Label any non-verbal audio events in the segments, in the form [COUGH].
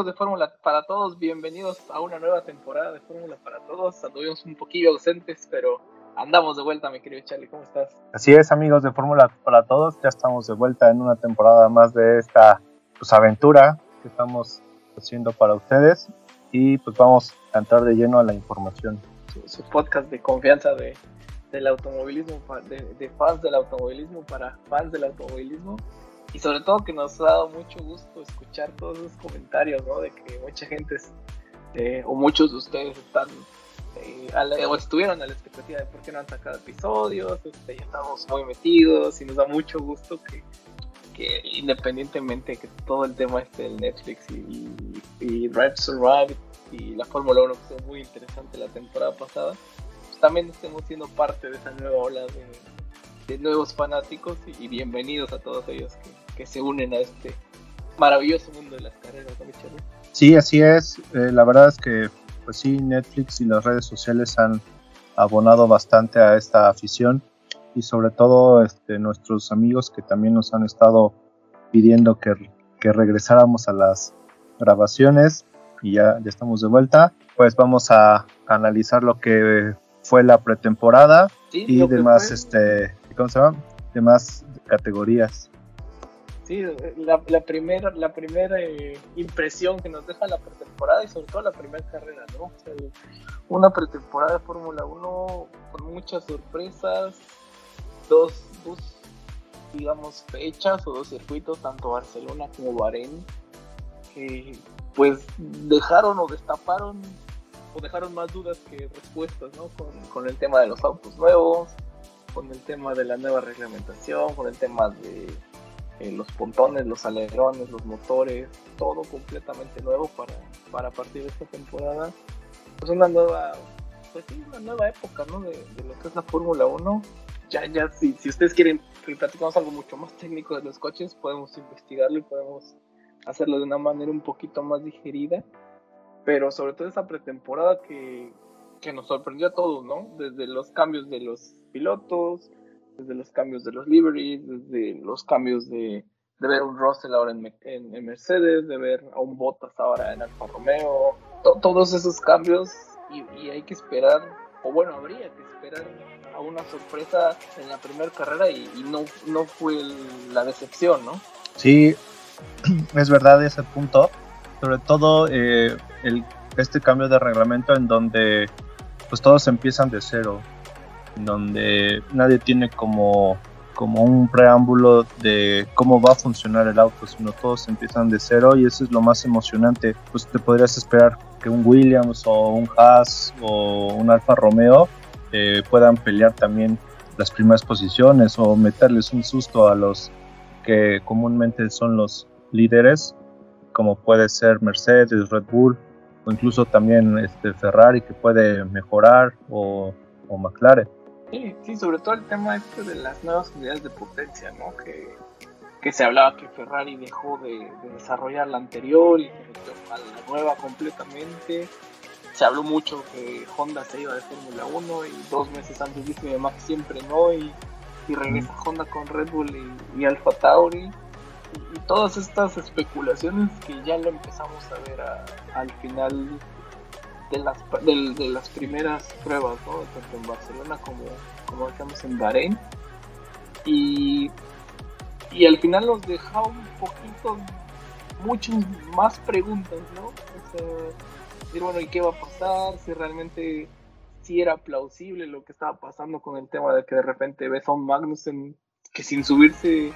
Amigos de Fórmula para Todos, bienvenidos a una nueva temporada de Fórmula para Todos. Anduvimos un poquillo ausentes, pero andamos de vuelta, mi querido Charlie. ¿Cómo estás? Así es, amigos de Fórmula para Todos, ya estamos de vuelta en una temporada más de esta pues, aventura que estamos haciendo para ustedes y pues vamos a entrar de lleno a la información. Su, su podcast de confianza de, del automovilismo, de, de fans del automovilismo para fans del automovilismo. Y sobre todo que nos ha dado mucho gusto escuchar todos esos comentarios, ¿no? De que mucha gente, o muchos de ustedes están, eh, o estuvieron a la expectativa de por qué no han sacado episodios, este, ya estamos muy metidos y nos da mucho gusto que, independientemente que todo el tema este del Netflix y, y Drive Survive y la Fórmula 1 que fue muy interesante la temporada pasada, pues también estemos siendo parte de esa nueva ola de, de nuevos fanáticos y bienvenidos a todos ellos que, que se unen a este maravilloso mundo de las carreras, ¿no, mi Charlie? Sí, así es. Eh, la verdad es que, pues sí, Netflix y las redes sociales han abonado bastante a esta afición y sobre todo este, nuestros amigos que también nos han estado pidiendo que, que regresáramos a las grabaciones y ya, ya estamos de vuelta. Pues vamos a analizar lo que fue la pretemporada Sí, y demás, este, ¿cómo se llama? Demás categorías. Sí, la, la primera, la primera eh, impresión que nos deja la pretemporada y sobre todo la primera carrera, ¿no? O sea, una pretemporada de Fórmula 1 con muchas sorpresas, dos, dos, digamos, fechas o dos circuitos, tanto Barcelona como Bahrein, que pues dejaron o destaparon o dejaron más dudas que respuestas, ¿no? Con, con el tema de los autos nuevos, con el tema de la nueva reglamentación, con el tema de eh, los pontones, los alerones, los motores, todo completamente nuevo para, para partir de esta temporada. Pues una nueva, pues sí, una nueva época, ¿no? De, de lo que es la Fórmula 1. Ya, ya, si, si ustedes quieren que platicamos algo mucho más técnico de los coches, podemos investigarlo y podemos hacerlo de una manera un poquito más digerida. Pero sobre todo esa pretemporada que, que nos sorprendió a todos, ¿no? Desde los cambios de los pilotos, desde los cambios de los liveries, desde los cambios de, ver un Russell ahora en, en- en Mercedes, de ver a un Bottas ahora en Alfa Romeo, to- todos esos cambios y, hay que esperar, o bueno, habría que esperar a una sorpresa en la primera carrera y, no, no fue la decepción, ¿no? Sí, [CLEARS THROAT] es verdad ese punto. Sobre todo eh, el, este cambio de reglamento en donde pues todos empiezan de cero, donde nadie tiene como, como un preámbulo de cómo va a funcionar el auto, sino todos empiezan de cero y eso es lo más emocionante. Pues te podrías esperar que un Williams o un Haas o un Alfa Romeo eh, puedan pelear también las primeras posiciones o meterles un susto a los que comúnmente son los líderes, como puede ser Mercedes, Red Bull o incluso también este Ferrari que puede mejorar o, o McLaren. Sí, sí, sobre todo el tema este de las nuevas unidades de potencia, ¿no? Que, que se hablaba que Ferrari dejó de, de desarrollar la anterior y se metió a la nueva completamente. Se habló mucho que Honda se iba de Fórmula 1 y dos meses antes dijo mi mamá que siempre no y, y regresa Honda con Red Bull y, y Alfa Tauri. Y, y todas estas especulaciones que ya lo empezamos a ver a- al final de las, de, las primeras pruebas, ¿no? tanto en Barcelona como, como decíamos en Bahrein. Y, y al final nos deja un poquito, muchas más preguntas, ¿no? O sea, decir, bueno, ¿y qué va a pasar? Si realmente si era plausible lo que estaba pasando con el tema de que de repente ves a un Magnussen que sin subirse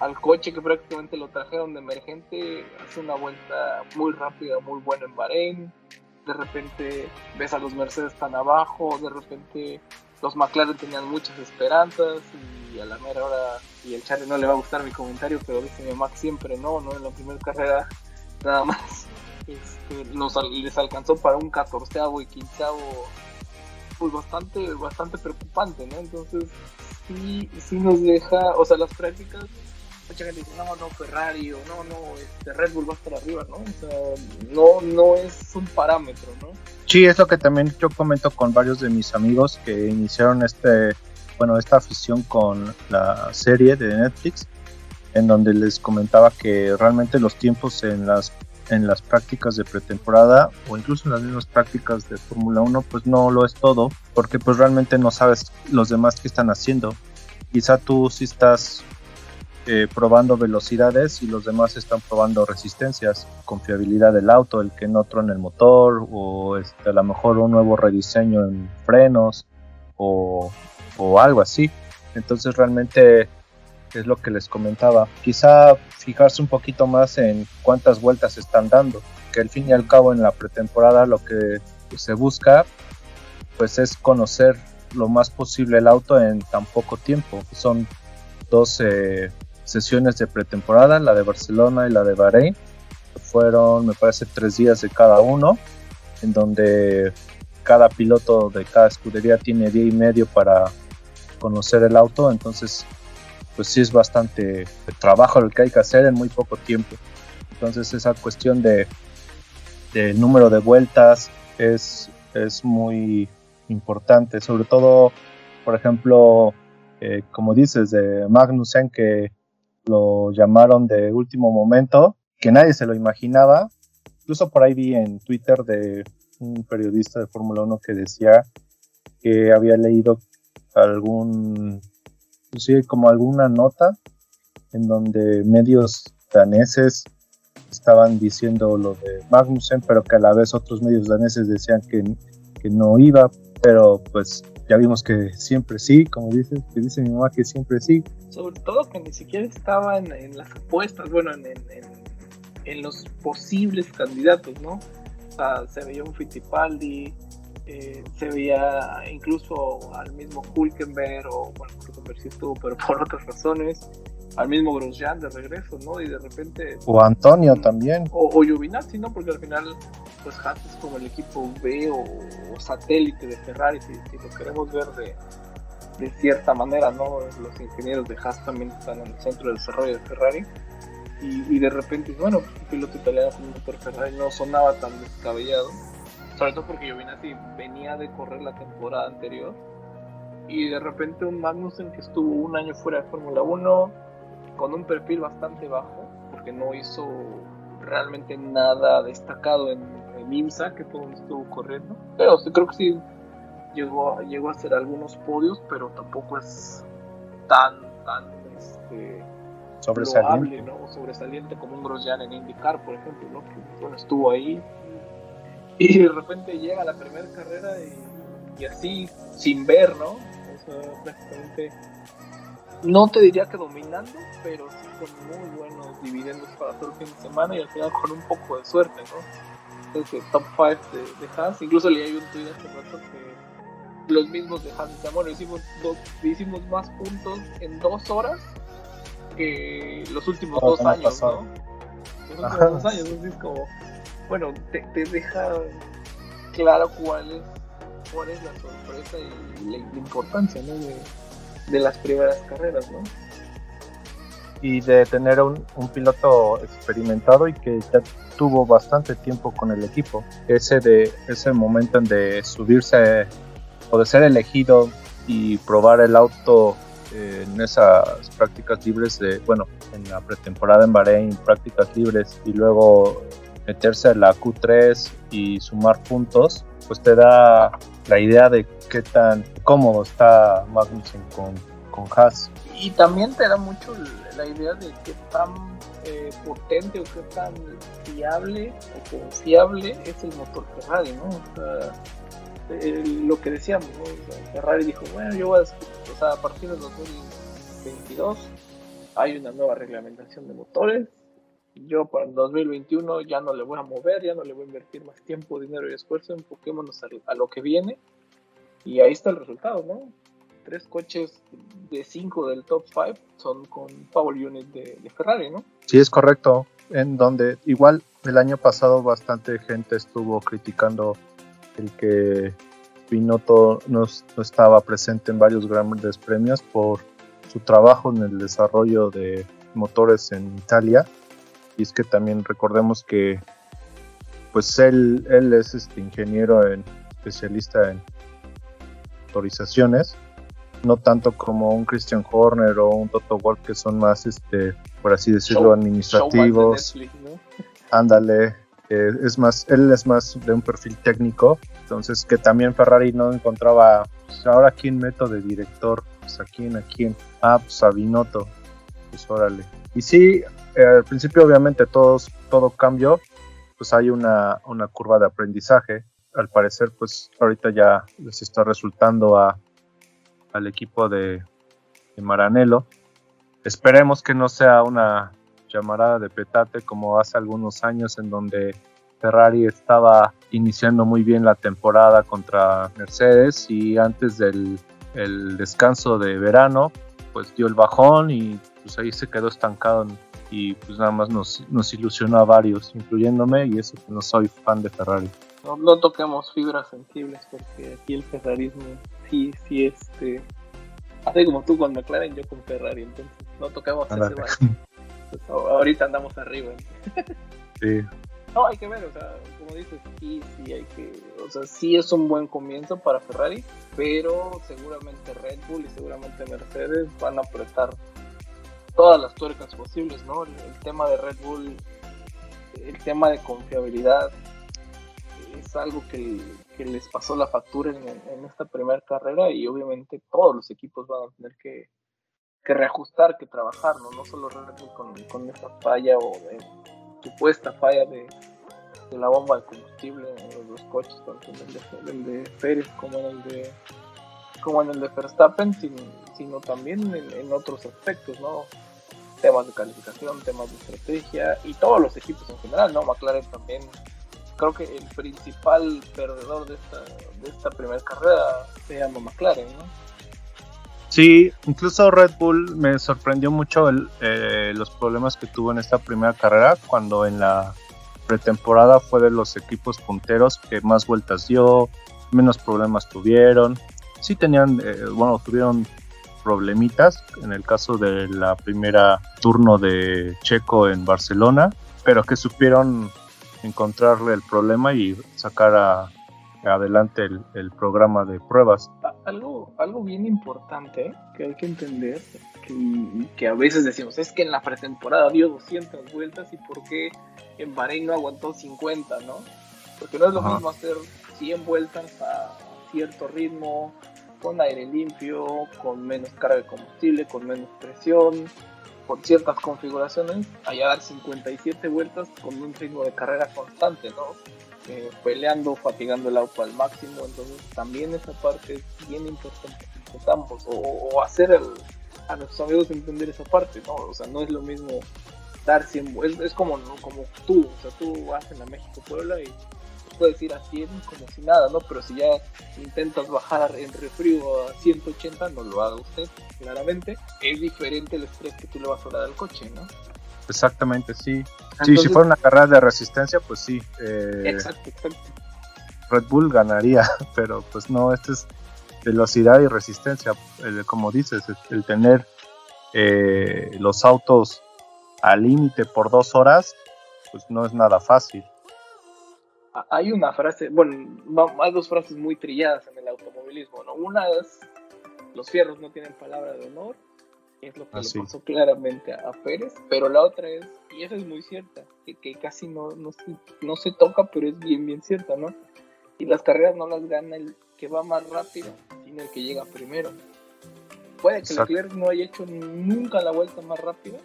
al coche que prácticamente lo trajeron de emergente, hace una vuelta muy rápida, muy buena en Bahrein, de repente ves a los Mercedes tan abajo, de repente los McLaren tenían muchas esperanzas y a la mera hora, y el Charlie no le va a gustar mi comentario, pero dice mi Max siempre no, ¿no? En la primera carrera nada más [LAUGHS] este, nos, les alcanzó para un catorceavo y quinceavo pues bastante, bastante preocupante, ¿no? Entonces, sí, sí nos deja, o sea, las prácticas, mucha gente dice, no, no, Ferrari, o no, no, este Red Bull va a estar arriba, ¿no? O sea, no, no es un parámetro, ¿no? Sí, es lo que también yo comento con varios de mis amigos que iniciaron este, bueno, esta afición con la serie de Netflix, en donde les comentaba que realmente los tiempos en las en las prácticas de pretemporada o incluso en las mismas prácticas de Fórmula 1 pues no lo es todo porque pues realmente no sabes los demás qué están haciendo quizá tú sí estás eh, probando velocidades y los demás están probando resistencias, confiabilidad del auto, el que no trone el motor o este, a lo mejor un nuevo rediseño en frenos o, o algo así. Entonces realmente es lo que les comentaba. Quizá fijarse un poquito más en cuántas vueltas están dando, que al fin y al cabo en la pretemporada lo que se busca pues es conocer lo más posible el auto en tan poco tiempo. Son dos sesiones de pretemporada, la de Barcelona y la de Bahrein. Fueron, me parece, tres días de cada uno, en donde cada piloto de cada escudería tiene día y medio para conocer el auto. Entonces, pues sí es bastante trabajo lo que hay que hacer en muy poco tiempo. Entonces esa cuestión de, número de vueltas es, es muy importante, sobre todo, por ejemplo, eh, como dices, de Magnussen que lo llamaron de último momento, que nadie se lo imaginaba. Incluso por ahí vi en Twitter de un periodista de Fórmula 1 que decía que había leído algún inclusive como alguna nota en donde medios daneses estaban diciendo lo de Magnussen, pero que a la vez otros medios daneses decían que, que no iba, pero pues ya vimos que siempre sí, como dice, que dice mi mamá que siempre sí. Sobre todo que ni siquiera estaba en, las apuestas, bueno, en, en, los posibles candidatos, ¿no? O sea, se veía un Fittipaldi, eh, se veía incluso al mismo Hulkenberg, o bueno, Hulkenberg sí estuvo, pero por otras razones, al mismo Grosjean de regreso, ¿no? Y de repente... O Antonio también. O, o Giovinazzi, ¿no? Porque al final, pues Haas es como el equipo B o, satélite de Ferrari, si, lo queremos ver de, de cierta manera, ¿no? Los ingenieros de Haas también están en el centro del desarrollo de Ferrari. Y, y de repente, bueno, un piloto italiano con un motor Ferrari no sonaba tan descabellado sobre todo porque Giovinazzi venía de correr la temporada anterior. Y de repente un Magnussen que estuvo un año fuera de Fórmula 1 con un perfil bastante bajo, porque no hizo realmente nada destacado en, en IMSA, que todo estuvo corriendo. Pero creo que sí llegó, llegó a hacer algunos podios, pero tampoco es tan, tan este, sobresaliente. ¿no? sobresaliente como un Grosjean en IndyCar, por ejemplo, ¿no? que bueno, estuvo ahí, y de repente llega la primera carrera y, así, sin ver, ¿no? Prácticamente, no te diría que dominando, pero sí con muy buenos dividendos para todo el fin de semana y al final con un poco de suerte, ¿no? Entonces, top 5 de, de Hans, incluso leí un tweet hace rato que los mismos de Hans bueno, hicimos, dos, hicimos más puntos en dos horas que los últimos dos años, ¿no? Los últimos dos años, entonces es como bueno, te, deja claro cuál es, cuál es la sorpresa y la, importancia ¿no? de, las primeras carreras, ¿no? Y de tener un, un, piloto experimentado y que ya tuvo bastante tiempo con el equipo. Ese de ese momento de subirse o de ser elegido y probar el auto en esas prácticas libres de, bueno, en la pretemporada en Bahrein, prácticas libres y luego meterse a la Q3 y sumar puntos, pues te da la idea de qué tan cómodo está Magnussen con, con Haas. Y también te da mucho la idea de qué tan eh, potente o qué tan fiable o confiable es el motor Ferrari, ¿no? O sea, lo que decíamos, ¿no? Ferrari dijo, bueno, yo voy a, o sea, a partir de 2022 hay una nueva reglamentación de motores, yo para el 2021 ya no le voy a mover, ya no le voy a invertir más tiempo, dinero y esfuerzo, enfoquémonos a, a lo que viene. Y ahí está el resultado, ¿no? Tres coches de cinco del top 5 son con Power Unit de, de Ferrari, ¿no? Sí, es correcto. En donde igual el año pasado bastante gente estuvo criticando el que Binotto no, no estaba presente en varios grandes premios por su trabajo en el desarrollo de motores en Italia. Y es que también recordemos que pues él, él es este ingeniero en, especialista en motorizaciones, no tanto como un Christian Horner o un Toto Wolff que son más, este, por así decirlo, Show- administrativos. showman de Netflix, ¿no? Ándale, eh, es más, él es más de un perfil técnico, entonces que también Ferrari no encontraba, pues, ahora quién meto de director, pues a quién, a quién, ah, pues a Binotto, pues órale. Y sí, eh, al principio obviamente todos, todo cambió, pues hay una, una curva de aprendizaje, al parecer pues ahorita ya les está resultando a, al equipo de, de Maranello. Esperemos que no sea una llamarada de petate como hace algunos años en donde Ferrari estaba iniciando muy bien la temporada contra Mercedes y antes del el descanso de verano pues dio el bajón y pues ahí se quedó estancado en- y pues nada más nos, nos ilusionó a varios, incluyéndome y eso que no soy fan de Ferrari. No, no toquemos fibras sensibles porque aquí el ferrarismo sí, sí, este. Así como tú con McLaren, yo con Ferrari, entonces no toquemos ese. Pues, ahorita andamos arriba. [LAUGHS] Sí, No, hay que ver, o sea, como dices, sí, sí hay que, o sea, sí es un buen comienzo para Ferrari, pero seguramente Red Bull y seguramente Mercedes van a apretar todas las tuercas posibles, ¿no? El, tema de Red Bull, el tema de confiabilidad, es algo que, que les pasó la factura en, esta primera carrera y obviamente todos los equipos van a tener que, que reajustar, que trabajar, ¿no? No solo Red Bull con, con esta falla o de supuesta falla de, de la bomba de combustible en los coches, tanto en el de, el de Pérez como en el de como en el de Verstappen, sino, también en otros aspectos, ¿no? Temas de calificación, temas de estrategia y todos los equipos en general, ¿no? McLaren también, creo que el principal perdedor de esta, de esta primera carrera se llama McLaren, ¿no? Sí, incluso Red Bull me sorprendió mucho el, eh, los problemas que tuvo en esta primera carrera, cuando en la pretemporada fue de los equipos punteros que más vueltas dio, menos problemas tuvieron. Sí tenían, eh, bueno, tuvieron problemitas en el caso de la primera turno de Checo en Barcelona, pero que supieron encontrarle el problema y sacar a- adelante el- el programa de pruebas. Algo, algo bien importante que hay que entender, que, que a veces decimos, es que en la pretemporada dio 200 vueltas y por qué en Bahrein no aguantó 50, ¿no? Porque no es lo Ajá. mismo hacer 100 vueltas a cierto ritmo, con aire limpio, con menos carga de combustible, con menos presión, con ciertas configuraciones, allá dar 57 vueltas con un ritmo de carrera constante, ¿no? eh, peleando, fatigando el auto al máximo, entonces también esa parte es bien importante que o, o hacer el- a nuestros amigos entender esa parte, ¿no? O sea, no es lo mismo dar 100, vu- es, es como, ¿no? como tú, o sea, tú vas en la México-Puebla y puedes ir a 100 como si nada, ¿no? Pero si ya intentas bajar en refrío a 180, no lo haga usted, claramente, es diferente el estrés que tú le vas a dar al coche, ¿no? Exactamente, sí. sí, si Entonces- fuera una carrera de resistencia, pues sí, eh, Exacto, exacto. Red Bull ganaría, [LAUGHS] pero pues no, este es velocidad y resistencia, el- como dices, el, el tener eh, los autos al límite por dos horas, pues no es nada fácil. Hay una frase, bueno, hay dos frases muy trilladas en el automovilismo, ¿no? Una es, los fierros no tienen palabra de honor, es lo que Ah, le sí. pasó claramente a, a Pérez, pero la otra es, y esa es muy cierta, que, que casi no, no, se, no se toca, pero es bien, bien cierta, ¿no? Y las carreras no las gana el que va más rápido, sino el que llega primero. Puede que Exacto. Leclerc no haya hecho nunca la vuelta más rápida,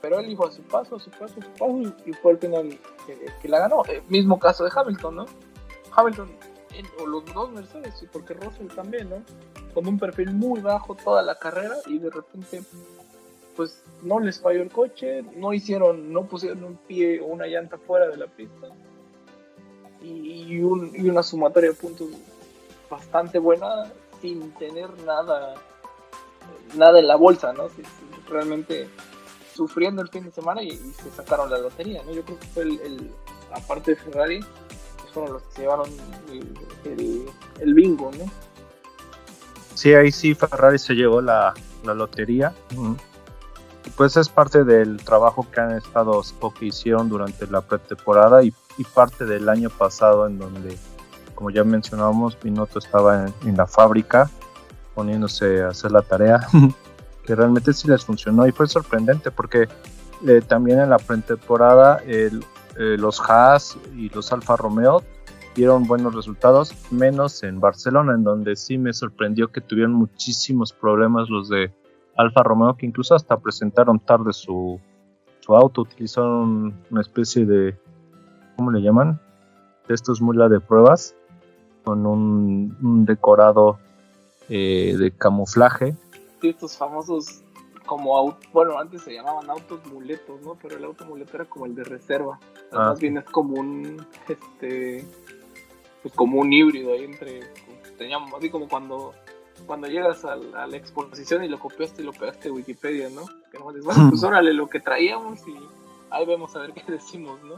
pero él dijo a su paso, a su paso, a su paso, y fue al final que, que la ganó. El mismo caso de Hamilton, ¿no? Hamilton, o los dos Mercedes, y porque Russell también, ¿no? Con un perfil muy bajo toda la carrera y de repente, pues no les falló el coche, no hicieron, no pusieron un pie o una llanta fuera de la pista y, un- y una sumatoria de puntos bastante buena sin tener nada nada en la bolsa, ¿no? realmente sufriendo el fin de semana y, se sacaron la lotería, ¿no? Yo creo que fue el, aparte de Ferrari, fueron los que se llevaron el, bingo, ¿no? Sí, ahí sí Ferrari se llevó la, lotería. Pues es parte del trabajo que han estado o que hicieron durante la pretemporada y, parte del año pasado en donde, como ya mencionábamos, Binotto estaba en la fábrica poniéndose a hacer la tarea, [LAUGHS] que realmente sí les funcionó y fue sorprendente porque eh, también en la pretemporada eh, los Haas y los Alfa Romeo dieron buenos resultados, menos en Barcelona, en donde sí me sorprendió que tuvieron muchísimos problemas los de Alfa Romeo, que incluso hasta presentaron tarde su, su auto, utilizaron una especie de, ¿cómo le llaman? De estos mula de pruebas, con un decorado eh, de camuflaje. Estos famosos como autos, bueno, antes se llamaban autos muletos, ¿no? Pero el auto muleto era como el de reserva. Ah. Más bien es como un, este, pues como un híbrido ahí entre, teníamos, así como cuando cuando llegas a, la exposición y lo copiaste y lo pegaste de Wikipedia, ¿no? Que no dices, bueno, pues [LAUGHS] órale lo que traíamos y ahí vemos a ver qué [LAUGHS] decimos, ¿no?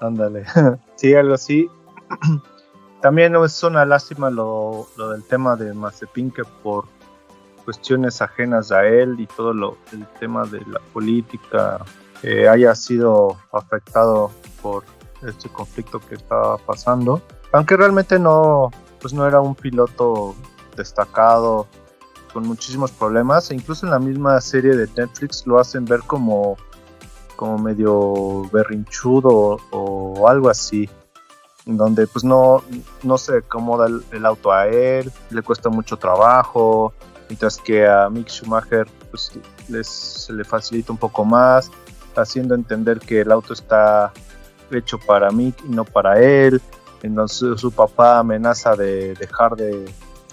Ándale, [LAUGHS] sí, algo así. [CLEARS THROAT] También es una lástima lo, del tema de Mazepin que por cuestiones ajenas a él y todo lo, el tema de la política eh, haya sido afectado por este conflicto que estaba pasando. Aunque realmente no, pues no era un piloto destacado con muchísimos problemas e incluso en la misma serie de Netflix lo hacen ver como, como medio berrinchudo o algo así donde pues no, no se acomoda el, auto a él, le cuesta mucho trabajo, mientras que a Mick Schumacher pues les, se le facilita un poco más, haciendo entender que el auto está hecho para Mick y no para él, entonces su papá amenaza de dejar de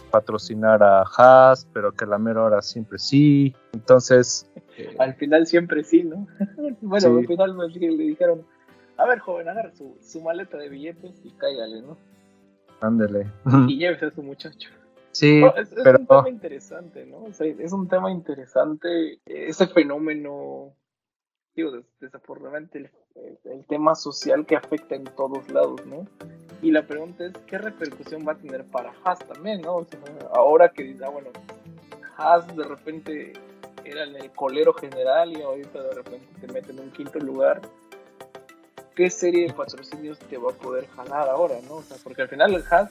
patrocinar a Haas, pero que la mera hora siempre sí, entonces... Al final siempre sí, ¿no? [LAUGHS] bueno, al final le dijeron, a ver, joven, agarra su, su maleta de billetes y cáigale, ¿no? Ándele. Y llévese a su muchacho. Sí, es, pero... un tema interesante, ¿no? O sea, es un tema interesante ese fenómeno, digo, desafortunadamente el, el, tema social que afecta en todos lados, ¿no? Y la pregunta es, ¿qué repercusión va a tener para Haas también, ¿no? O sea, ahora que, ah, bueno, Haas de repente era en el colero general y ahorita de repente te mete en un quinto lugar qué serie de patrocinios te va a poder jalar ahora, ¿no? O sea, porque al final el Haas,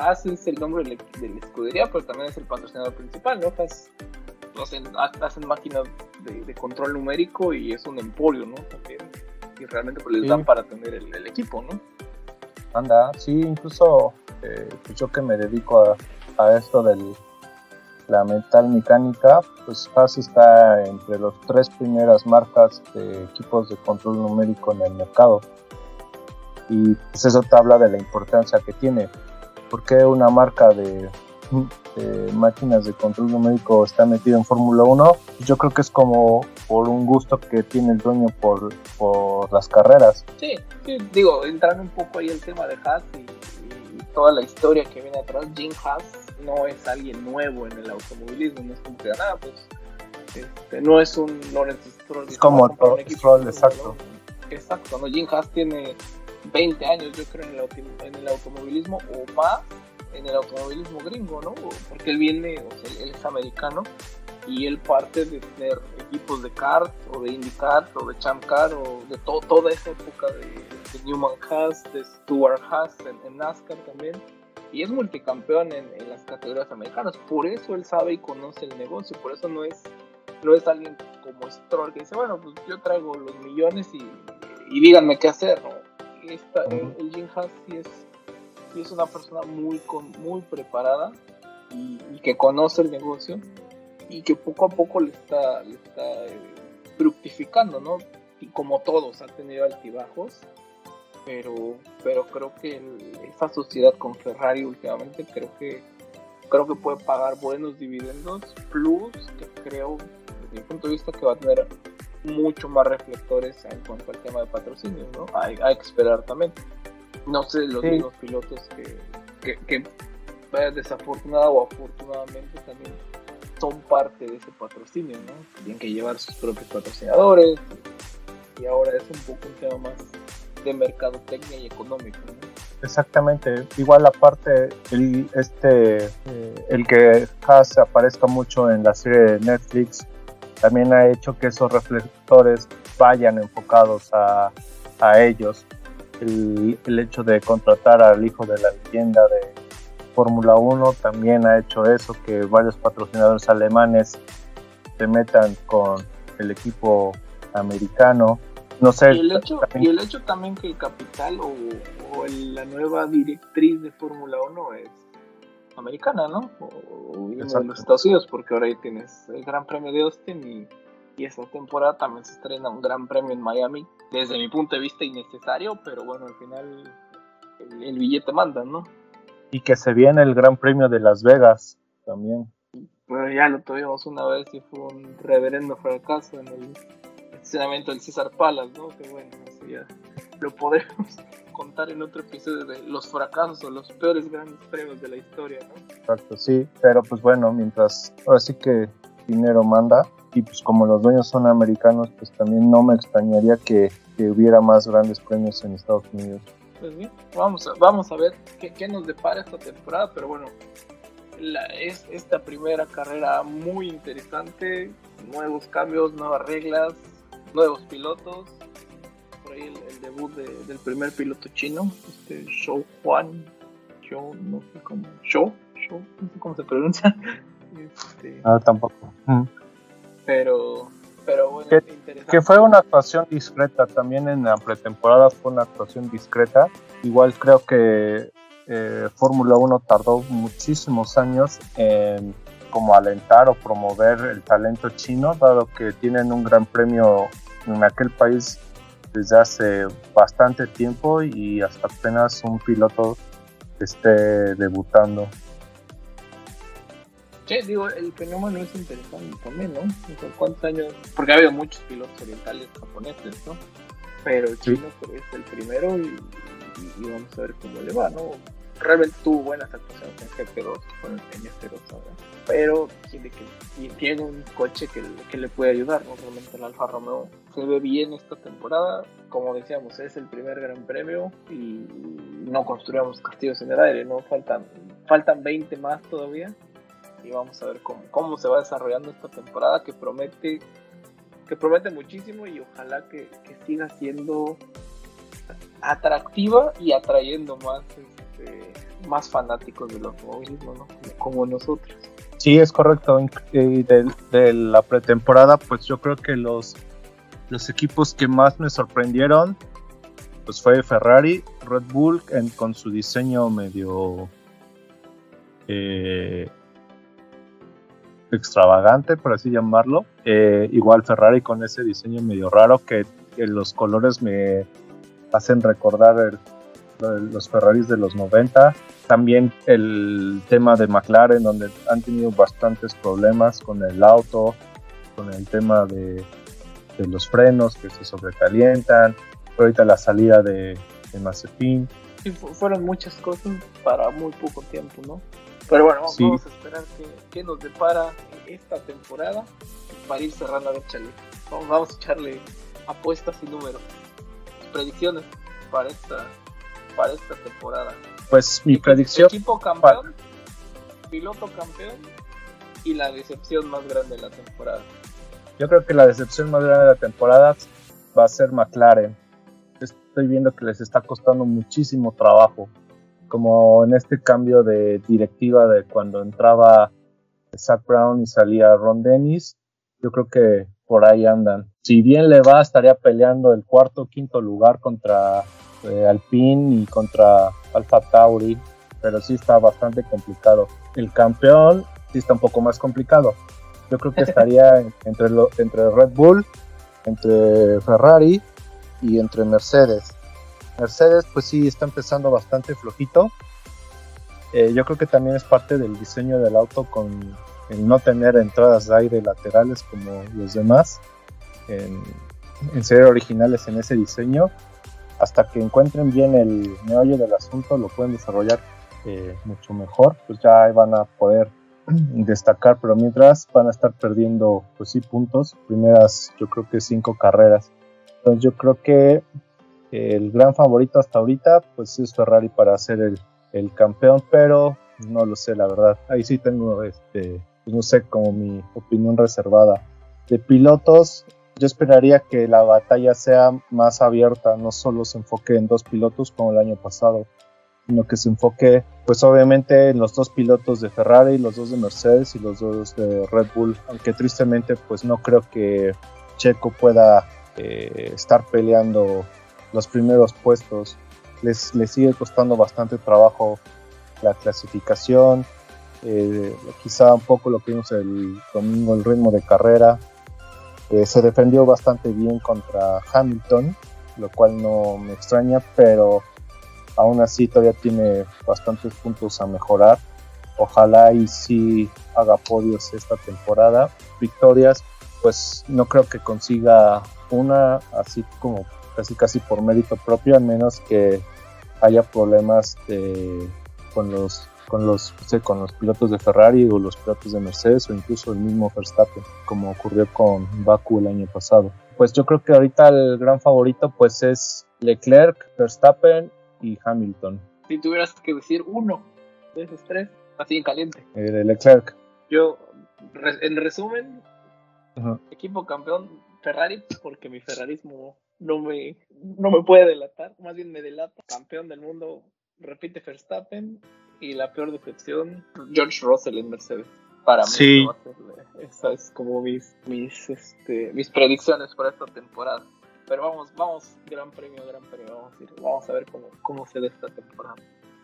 Haas es el nombre de la, escudería, pero también es el patrocinador principal, ¿no? Haas hacen, hacen máquinas de, control numérico y es un emporio, ¿no? y realmente pues, les dan para tener el, equipo, ¿no? Anda, sí, incluso eh, pues, yo que me dedico a, a esto del la metal mecánica, pues Haas está entre las tres primeras marcas de equipos de control numérico en el mercado. Y pues eso te habla de la importancia que tiene. ¿Por qué una marca de, máquinas de control numérico está metida en Fórmula 1? Yo creo que es como por un gusto que tiene el dueño por, por las carreras. Sí, digo, entrando un poco ahí el tema de Haas y, y toda la historia que viene atrás, Jim Haas no es alguien nuevo en el automovilismo, no es como que, ah, pues, este, no es un Lawrence Stroll. Es como Stroll, exacto. Exacto, ¿no? Jim Haas tiene 20 años, yo creo, en el, en el automovilismo o más en el automovilismo gringo, ¿no? Porque él viene, o sea, él es americano y él parte de tener equipos de kart o de IndyCar o de Champ Car o de toda esa época de, Newman Haas, de Stuart Haas en NASCAR también y es multicampeón en, las categorías americanas. Por eso él sabe y conoce el negocio, por eso no es, no es alguien como Stroll que dice, bueno, pues yo traigo los millones y, díganme qué hacer. ¿no? El, Jim Haas sí es, es una persona muy, con, muy preparada y, que conoce el negocio y que poco a poco le está, le está eh, fructificando, ¿no? Y como todos ha tenido altibajos, pero pero creo que esa sociedad con Ferrari últimamente creo que creo que puede pagar buenos dividendos plus que creo desde mi punto de vista que va a tener mucho más reflectores en cuanto al tema de patrocinio no hay, hay que esperar también no sé los mismos pilotos que, que, desafortunada o afortunadamente también son parte de ese patrocinio, ¿no? Tienen que llevar sus propios patrocinadores y ahora es un poco un tema más de mercadotecnia y económico, ¿no? Exactamente, igual aparte el este eh, el que Haas aparezca mucho en la serie de Netflix también ha hecho que esos reflectores vayan enfocados a, a ellos. El, el, hecho de contratar al hijo de la leyenda de Fórmula 1 también ha hecho eso, que varios patrocinadores alemanes se metan con el equipo americano. No sé. Y el hecho, también, y el hecho también que el capital o, o el, la nueva directriz de Fórmula 1 es americana, ¿no? O, o de los Estados Unidos, porque ahora ahí tienes el Gran Premio de Austin y, y, esta temporada también se estrena un Gran Premio en Miami, desde mi punto de vista innecesario, pero bueno, al final el, el billete manda, ¿no? Y que se viene el Gran Premio de Las Vegas también. Bueno, ya lo tuvimos una vez y fue un reverendo fracaso en el estacionamiento del César Palace, ¿no? Que bueno, eso ya lo podemos contar en otro episodio de los fracasos o los peores grandes premios de la historia, ¿no? Exacto, sí, pero pues bueno, mientras ahora sí que dinero manda y pues como los dueños son americanos, pues también no me extrañaría que, que hubiera más grandes premios en Estados Unidos. Pues bien, vamos a, vamos a ver qué, qué nos depara esta temporada, pero bueno, la, es esta primera carrera muy interesante, nuevos cambios, nuevas reglas, nuevos pilotos, por ahí el, el debut de, del primer piloto chino, este Shou Juan, Shou, no sé cómo, Shou, Shou, no sé cómo se pronuncia. [LAUGHS] Este, ah, tampoco. Mm. Pero, pero bueno, que fue una actuación discreta, también en la pretemporada fue una actuación discreta. Igual creo que eh, Fórmula 1 tardó muchísimos años en como alentar o promover el talento chino, dado que tienen un gran premio en aquel país desde hace bastante tiempo y hasta apenas un piloto esté debutando. Sí, digo, el fenómeno es interesante también, ¿no? O sea, ¿Cuántos años? Porque ha habido muchos pilotos orientales japoneses, ¿no? Pero el chino sí. es el primero y, y, y, vamos a ver cómo le va, ¿no? Realmente tuvo buenas actuaciones en GP2, bueno, en F2 ahora. Pero tiene, un coche que, que, le puede ayudar, ¿no? Realmente el Alfa Romeo se ve bien esta temporada. Como decíamos, es el primer gran premio y no construyamos castillos en el aire, ¿no? Faltan, faltan 20 más todavía y vamos a ver cómo, cómo se va desarrollando esta temporada que promete que promete muchísimo y ojalá que, que siga siendo atractiva y atrayendo más este, más fanáticos del automovilismo ¿no? como nosotros sí es correcto y de, la pretemporada pues yo creo que los los equipos que más me sorprendieron pues fue Ferrari Red Bull con su diseño medio eh, extravagante, por así llamarlo. Eh, igual Ferrari con ese diseño medio raro que, que los colores me hacen recordar el, los Ferraris de los 90. También el tema de McLaren, donde han tenido bastantes problemas con el auto, con el tema de, de los frenos que se sobrecalientan. Ahorita la salida de, de Mazepin. Sí, fueron muchas cosas para muy poco tiempo, ¿no? Pero bueno, sí. vamos a esperar qué, qué, nos depara esta temporada para ir cerrando a ver, Charlie. Vamos, vamos a echarle apuestas y números, predicciones para esta, para esta temporada. Pues mi predicción. Equipo campeón, para... piloto campeón y la decepción más grande de la temporada. Yo creo que la decepción más grande de la temporada va a ser McLaren. Estoy viendo que les está costando muchísimo trabajo como en este cambio de directiva de cuando entraba Zach Brown y salía Ron Dennis, yo creo que por ahí andan. Si bien le va, estaría peleando el cuarto o quinto lugar contra eh, Alpine y contra Alfa Tauri, pero sí está bastante complicado. El campeón sí está un poco más complicado. Yo creo que [LAUGHS] estaría entre, lo, entre Red Bull, entre Ferrari y entre Mercedes. Mercedes pues sí está empezando bastante flojito. Eh, yo creo que también es parte del diseño del auto con el no tener entradas de aire laterales como los demás. En, en ser originales en ese diseño. Hasta que encuentren bien el meollo del asunto lo pueden desarrollar eh, mucho mejor, pues ya van a poder [CLEARS THROAT] destacar, pero mientras van a estar perdiendo, pues sí, puntos, primeras yo creo que cinco carreras. Entonces yo creo que el gran favorito hasta ahorita, pues es Ferrari para ser el, el campeón, pero no lo sé, la verdad. Ahí sí tengo, este, pues no sé, como mi opinión reservada. De pilotos, yo esperaría que la batalla sea más abierta, no solo se enfoque en dos pilotos como el año pasado, sino que se enfoque, pues obviamente, en los dos pilotos de Ferrari, los dos de Mercedes y los dos de Red Bull, aunque tristemente, pues no creo que Checo pueda eh, estar peleando los primeros puestos. Les, les sigue costando bastante trabajo la clasificación, eh, quizá un poco lo que vimos el domingo, el ritmo de carrera. Se defendió bastante bien contra Hamilton, lo cual no me extraña, pero aún así todavía tiene bastantes puntos a mejorar. Ojalá y sí haga podios esta temporada. Victorias, pues no creo que consiga una así como casi casi por mérito propio, al menos que haya problemas con los con los con los pilotos de Ferrari o los pilotos de Mercedes o incluso el mismo Verstappen como ocurrió con Baku el año pasado pues yo creo que ahorita el gran favorito pues es Leclerc Verstappen y Hamilton si tuvieras que decir uno de esos tres así en caliente eh, Leclerc yo en resumen equipo campeón Ferrari porque mi ferrarismo no me, no me puede delatar, más bien me delata. Campeón del mundo, repite Verstappen. Y la peor decepción, George Russell en Mercedes. Para mí, sí. esa es como mis, mis, este, mis predicciones para esta temporada. Pero vamos, vamos, gran premio, gran premio. Vamos a, ir, vamos a ver cómo, cómo se da esta temporada.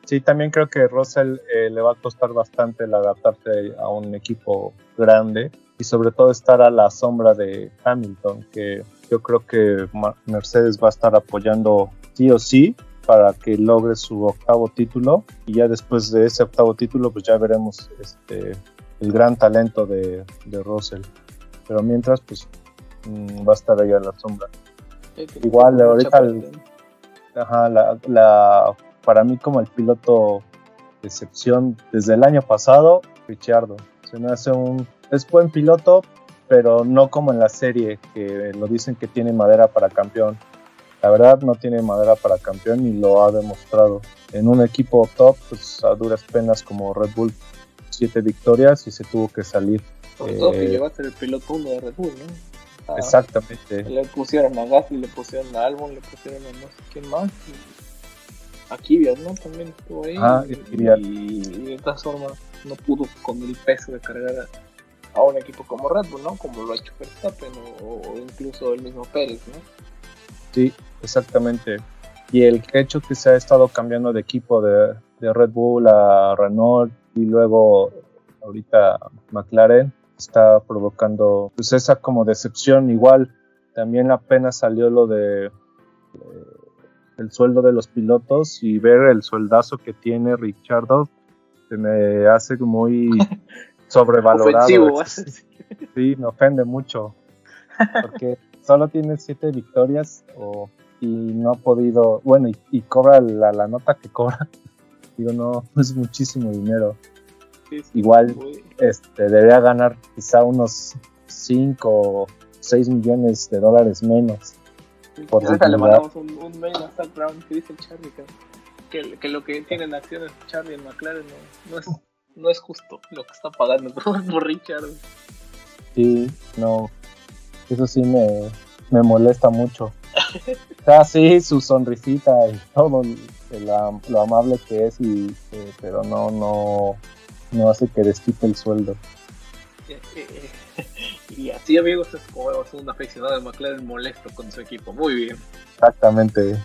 Sí, también creo que Russell eh, le va a costar bastante el adaptarse a un equipo grande y sobre todo estar a la sombra de Hamilton, que yo creo que Mercedes va a estar apoyando sí o sí para que logre su octavo título. Y ya después de ese octavo título pues ya veremos este el gran talento de, de Russell. Pero mientras pues mm, va a estar ahí a la sombra. Igual ahorita ajá, la, la, para mí como el piloto de excepción desde el año pasado Richardo se me hace un es buen piloto pero no como en la serie, que lo dicen que tiene madera para campeón. La verdad no tiene madera para campeón y lo ha demostrado. En un equipo top, pues a duras penas como Red Bull, siete victorias y se tuvo que salir. Por todo que eh, ser el piloto uno de Red Bull, ¿no? Ah, exactamente. Le pusieron a Gasly, le pusieron a Albon, le pusieron a no sé quién más. Y a Kvyat, ¿no? También estuvo ahí. Ah, y, y, y, de todas formas no pudo con el peso de cargar a un equipo como Red Bull, ¿no? Como lo ha hecho Verstappen o, incluso el mismo Pérez, ¿no? Sí, exactamente. Y el hecho que se ha estado cambiando de equipo de, Red Bull a Renault y luego ahorita McLaren está provocando pues esa como decepción igual. También apenas salió lo de el sueldo de los pilotos y ver el sueldazo que tiene Richardo se me hace muy [LAUGHS] sobrevalorado. sí, me ofende mucho. Porque solo tiene siete victorias o, y no ha podido, bueno, y, cobra la, la, nota que cobra. [LAUGHS] Digo, no, es muchísimo dinero. Igual este, debería ganar quizá unos 5 o 6 millones de dólares menos. Por le mandamos un, un, mail a Zach Brown que dice Charlie que, que, lo que tienen acciones Charlie en McLaren no, no es no es justo lo que está pagando [LAUGHS] por, Richard. Sí, no, eso sí me, me molesta mucho. o [LAUGHS] sí, su sonrisita y todo lo amable que es, y, eh, pero no, no, no hace que desquite el sueldo. [LAUGHS] y así, amigos, es como un aficionado de McLaren molesto con su equipo. Muy bien. Exactamente.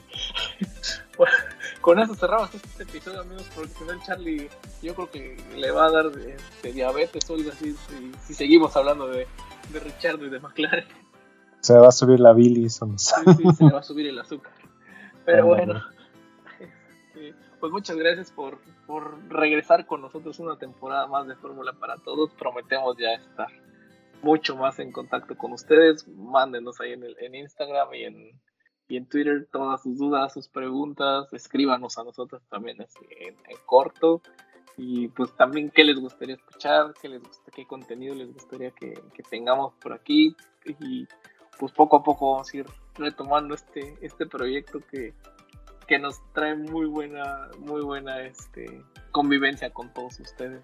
[LAUGHS] con eso cerramos este episodio, amigos, porque si no el Charlie, yo creo que le va a dar de, diabetes o algo así si, seguimos hablando de, de Richard y de McLaren. Se va a subir la bilis. Sí, sí, se va a subir el azúcar. Pero bueno, este, pues muchas gracias por, por regresar con nosotros una temporada más de Fórmula para Todos. Prometemos ya estar mucho más en contacto con ustedes. Mándenos ahí en, el, en Instagram y en y en Twitter todas sus dudas, sus preguntas, escríbanos a nosotros también en, en corto y pues también qué les gustaría escuchar, qué les qué contenido les gustaría que, que tengamos por aquí. Y pues poco a poco vamos a ir retomando este, este proyecto que, que nos trae muy buena, muy buena este, convivencia con todos ustedes.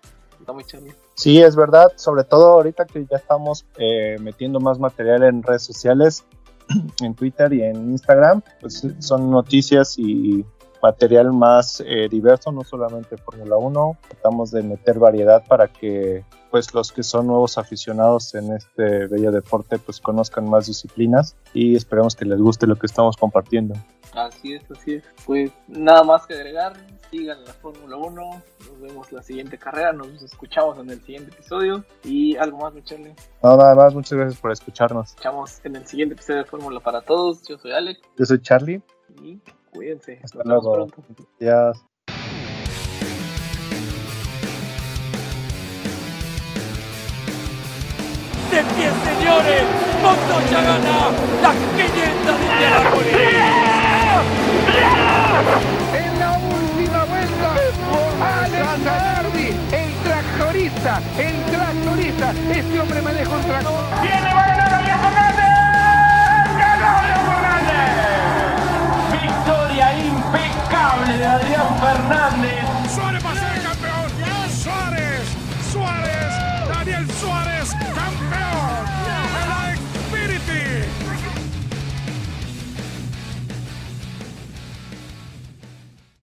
Sí, es verdad, sobre todo ahorita que ya estamos eh, metiendo más material en redes sociales, [CLEARS THROAT] en Twitter y en Instagram, pues son noticias y material más eh, diverso, no solamente Fórmula 1, tratamos de meter variedad para que pues los que son nuevos aficionados en este bello deporte pues conozcan más disciplinas y esperemos que les guste lo que estamos compartiendo. Así es, así es. Pues nada más que agregar, sigan la Fórmula 1, nos vemos la siguiente carrera, nos escuchamos en el siguiente episodio y algo más, Michelle. No, nada más, muchas gracias por escucharnos. Escuchamos en el siguiente episodio de Fórmula para Todos, yo soy Alex Yo soy Charlie, y cuídense. hasta Nos luego. pronto. Adiós. De pie, señores, Montoya gana las 500 de Indianápolis. En la última vuelta, Alex Zanardi, el tractorista, el tractorista. Este hombre maneja un tractor. ¡Viene va a ganar Fernández! ¡Ganó de Adrián Fernández.